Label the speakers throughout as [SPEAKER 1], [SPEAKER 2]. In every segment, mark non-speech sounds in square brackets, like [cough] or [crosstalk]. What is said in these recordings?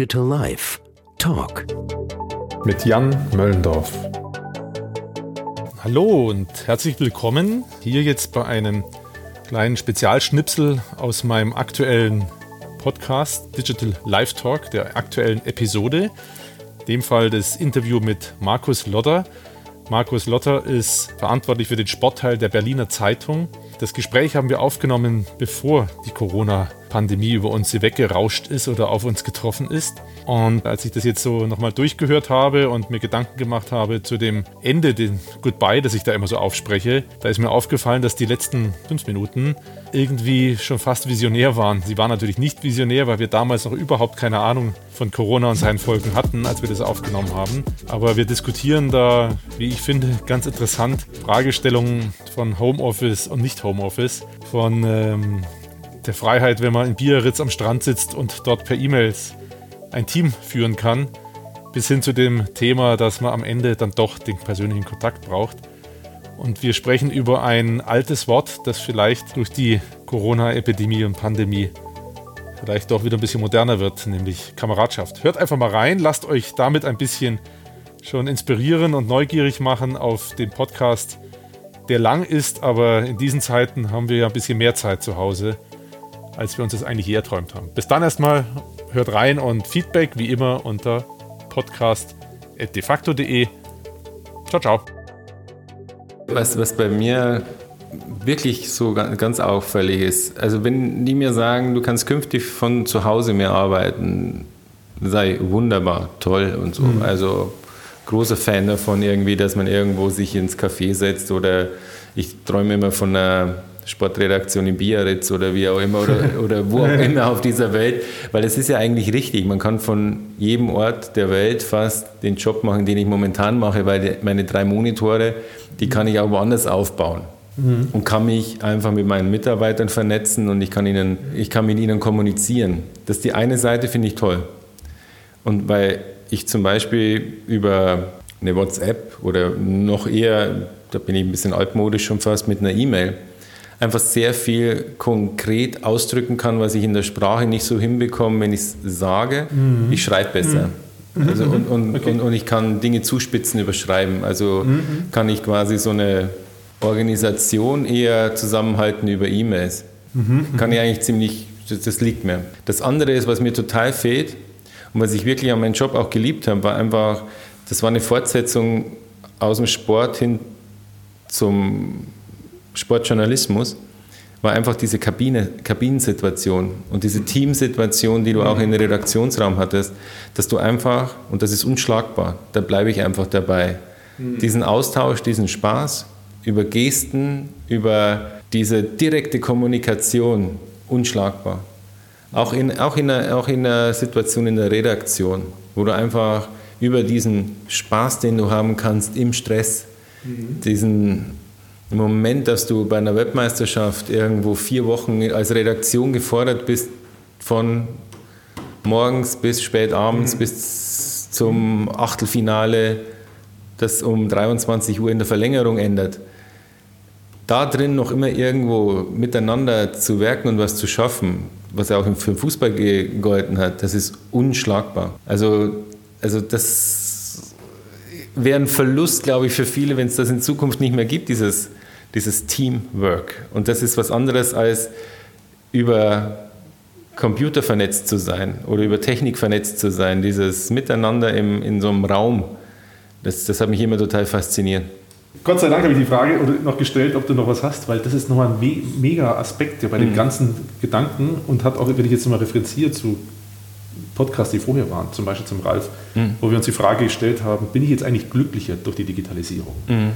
[SPEAKER 1] Digital Life Talk
[SPEAKER 2] mit Jan Möllendorf.
[SPEAKER 3] Hallo und herzlich willkommen hier jetzt bei einem kleinen Spezialschnipsel aus meinem aktuellen Podcast Digital Life Talk, der aktuellen Episode. In dem Fall das Interview mit Markus Lotter. Markus Lotter ist verantwortlich für den Sportteil der Berliner Zeitung. Das Gespräch haben wir aufgenommen, bevor die Corona-Pandemie über uns weggerauscht ist oder auf uns getroffen ist. Und als ich das jetzt so nochmal durchgehört habe und mir Gedanken gemacht habe zu dem Ende, den Goodbye, das ich da immer so aufspreche, da ist mir aufgefallen, dass die letzten fünf Minuten irgendwie schon fast visionär waren. Sie waren natürlich nicht visionär, weil wir damals noch überhaupt keine Ahnung von Corona und seinen Folgen hatten, als wir das aufgenommen haben. Aber wir diskutieren da, wie ich finde, ganz interessant Fragestellungen von Homeoffice und nicht Homeoffice, von ähm, der Freiheit, wenn man in Biarritz am Strand sitzt und dort per E-Mails ein Team führen kann, bis hin zu dem Thema, dass man am Ende dann doch den persönlichen Kontakt braucht. Und wir sprechen über ein altes Wort, das vielleicht durch die Corona-Epidemie und Pandemie vielleicht doch wieder ein bisschen moderner wird, nämlich Kameradschaft. Hört einfach mal rein, lasst euch damit ein bisschen schon inspirieren und neugierig machen auf den Podcast, der lang ist, aber in diesen Zeiten haben wir ja ein bisschen mehr Zeit zu Hause, als wir uns das eigentlich je erträumt haben. Bis dann erstmal hört rein und Feedback wie immer unter podcast.defacto.de. Ciao, ciao.
[SPEAKER 4] Was, was bei mir wirklich so ganz auffällig ist, also wenn die mir sagen, du kannst künftig von zu Hause mehr arbeiten, sei wunderbar, toll und so. Mhm. Also großer Fan davon irgendwie, dass man irgendwo sich ins Café setzt oder ich träume immer von einer Sportredaktion in Biarritz oder wie auch immer oder, [laughs] oder wo auch immer auf dieser Welt, weil es ist ja eigentlich richtig. Man kann von jedem Ort der Welt fast den Job machen, den ich momentan mache, weil meine drei Monitore, die kann ich auch woanders aufbauen mhm. und kann mich einfach mit meinen Mitarbeitern vernetzen und ich kann, ihnen, ich kann mit ihnen kommunizieren. Das ist die eine Seite, finde ich toll. Und weil ich zum Beispiel über eine WhatsApp oder noch eher, da bin ich ein bisschen altmodisch schon fast, mit einer E-Mail, einfach sehr viel konkret ausdrücken kann, was ich in der Sprache nicht so hinbekomme, wenn ich es sage. Mhm. Ich schreibe besser. Mhm. Also und, und, okay. und, und, ich kann Dinge zuspitzen überschreiben. Also mhm. kann ich quasi so eine Organisation eher zusammenhalten über E-Mails. Mhm. Kann ich eigentlich ziemlich, das, das liegt mir. Das andere ist, was mir total fehlt und was ich wirklich an meinem Job auch geliebt habe, war einfach, das war eine Fortsetzung aus dem Sport hin zum Sportjournalismus war einfach diese Kabine, Kabinensituation und diese Teamsituation, die du auch im Redaktionsraum hattest, dass du einfach, und das ist unschlagbar, da bleibe ich einfach dabei, mhm. diesen Austausch, diesen Spaß über Gesten, über diese direkte Kommunikation, unschlagbar. Auch in, auch, in einer, auch in einer Situation in der Redaktion, wo du einfach über diesen Spaß, den du haben kannst im Stress, mhm. diesen im Moment, dass du bei einer Webmeisterschaft irgendwo vier Wochen als Redaktion gefordert bist, von morgens bis spät abends mhm. bis zum Achtelfinale, das um 23 Uhr in der Verlängerung endet, da drin noch immer irgendwo miteinander zu werken und was zu schaffen, was ja auch für den Fußball gegolten hat, das ist unschlagbar. Also, also das wäre ein Verlust, glaube ich, für viele, wenn es das in Zukunft nicht mehr gibt, dieses dieses Teamwork. Und das ist was anderes als über Computer vernetzt zu sein oder über Technik vernetzt zu sein, dieses Miteinander im, in so einem Raum, das, das hat mich immer total fasziniert.
[SPEAKER 3] Gott sei Dank habe ich die Frage noch gestellt, ob du noch was hast, weil das ist nochmal ein me mega Aspekt ja, bei mhm. den ganzen Gedanken und hat auch, wenn ich jetzt nochmal referenziere zu Podcasts, die vorher waren, zum Beispiel zum Ralf, mhm. wo wir uns die Frage gestellt haben, bin ich jetzt eigentlich glücklicher durch die Digitalisierung? Mhm.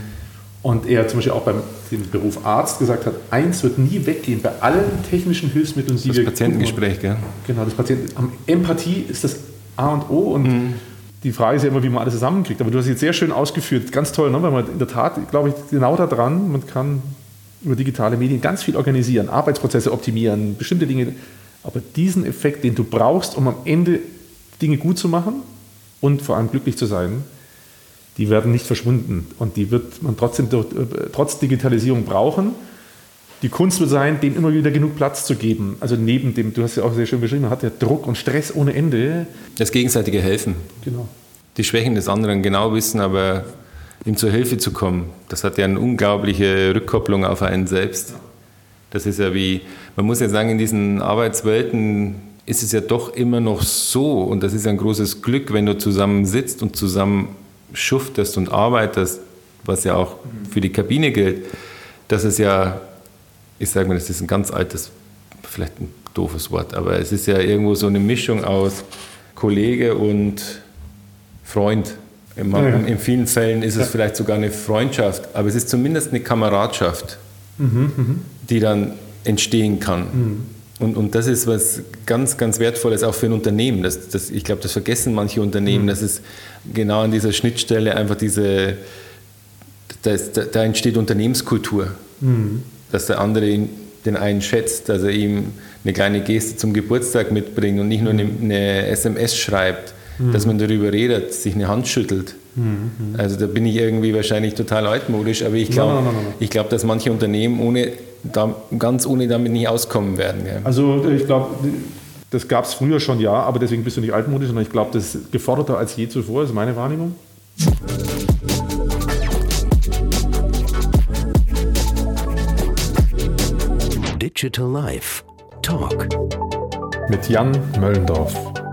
[SPEAKER 3] Und er zum Beispiel auch beim Beruf Arzt gesagt hat, eins wird nie weggehen bei allen technischen Hilfsmitteln,
[SPEAKER 4] die das wir... Das Patientengespräch, gell?
[SPEAKER 3] Genau, das Patienten, Empathie ist das A und O und mhm. die Frage ist ja immer, wie man alles zusammenkriegt. Aber du hast jetzt sehr schön ausgeführt, ganz toll, ne? weil man in der Tat, glaube ich, genau daran, man kann über digitale Medien ganz viel organisieren, Arbeitsprozesse optimieren, bestimmte Dinge. Aber diesen Effekt, den du brauchst, um am Ende Dinge gut zu machen und vor allem glücklich zu sein, die werden nicht verschwunden und die wird man trotzdem äh, trotz Digitalisierung brauchen. die Kunst wird sein, denen immer wieder genug Platz zu geben. Also neben dem, du hast ja auch sehr schön beschrieben, man hat ja Druck und Stress ohne Ende.
[SPEAKER 4] Das gegenseitige Helfen.
[SPEAKER 3] Genau.
[SPEAKER 4] Die Schwächen des anderen genau wissen, aber ihm zur Hilfe zu kommen, das hat ja eine unglaubliche Rückkopplung auf einen selbst. Das ist ja wie, man muss ja sagen, in diesen Arbeitswelten ist es ja doch immer noch so, und das ist ein großes Glück, wenn du zusammen sitzt und zusammen schuftest und arbeitest, was ja auch für die Kabine gilt, dass es ja ich sage mal, das ist ein ganz altes, vielleicht ein doofes Wort, aber es ist ja irgendwo so eine Mischung aus Kollege und Freund. In, in vielen Fällen ist es vielleicht sogar eine Freundschaft, aber es ist zumindest eine Kameradschaft, mhm, mhm. Die dann entstehen kann. Mhm. Und, und das ist was ganz, ganz Wertvolles auch für ein Unternehmen. Das, das, ich glaube, das vergessen manche Unternehmen, mhm. dass es genau an dieser Schnittstelle einfach diese, da, ist, da entsteht Unternehmenskultur. Mhm dass der andere ihn, den einen schätzt, dass er ihm eine kleine Geste zum Geburtstag mitbringt und nicht nur eine, eine SMS schreibt, mhm. dass man darüber redet, sich eine Hand schüttelt. Mhm. Also da bin ich irgendwie wahrscheinlich total altmodisch, aber ich glaube, glaub, dass manche Unternehmen ohne, da, ganz ohne damit nicht auskommen werden. Ja.
[SPEAKER 3] Also ich glaube, das gab es früher schon, ja, aber deswegen bist du nicht altmodisch, sondern ich glaube, das ist geforderter als je zuvor, ist meine Wahrnehmung.
[SPEAKER 1] Digital Life Talk
[SPEAKER 3] mit Jan Möllendorf.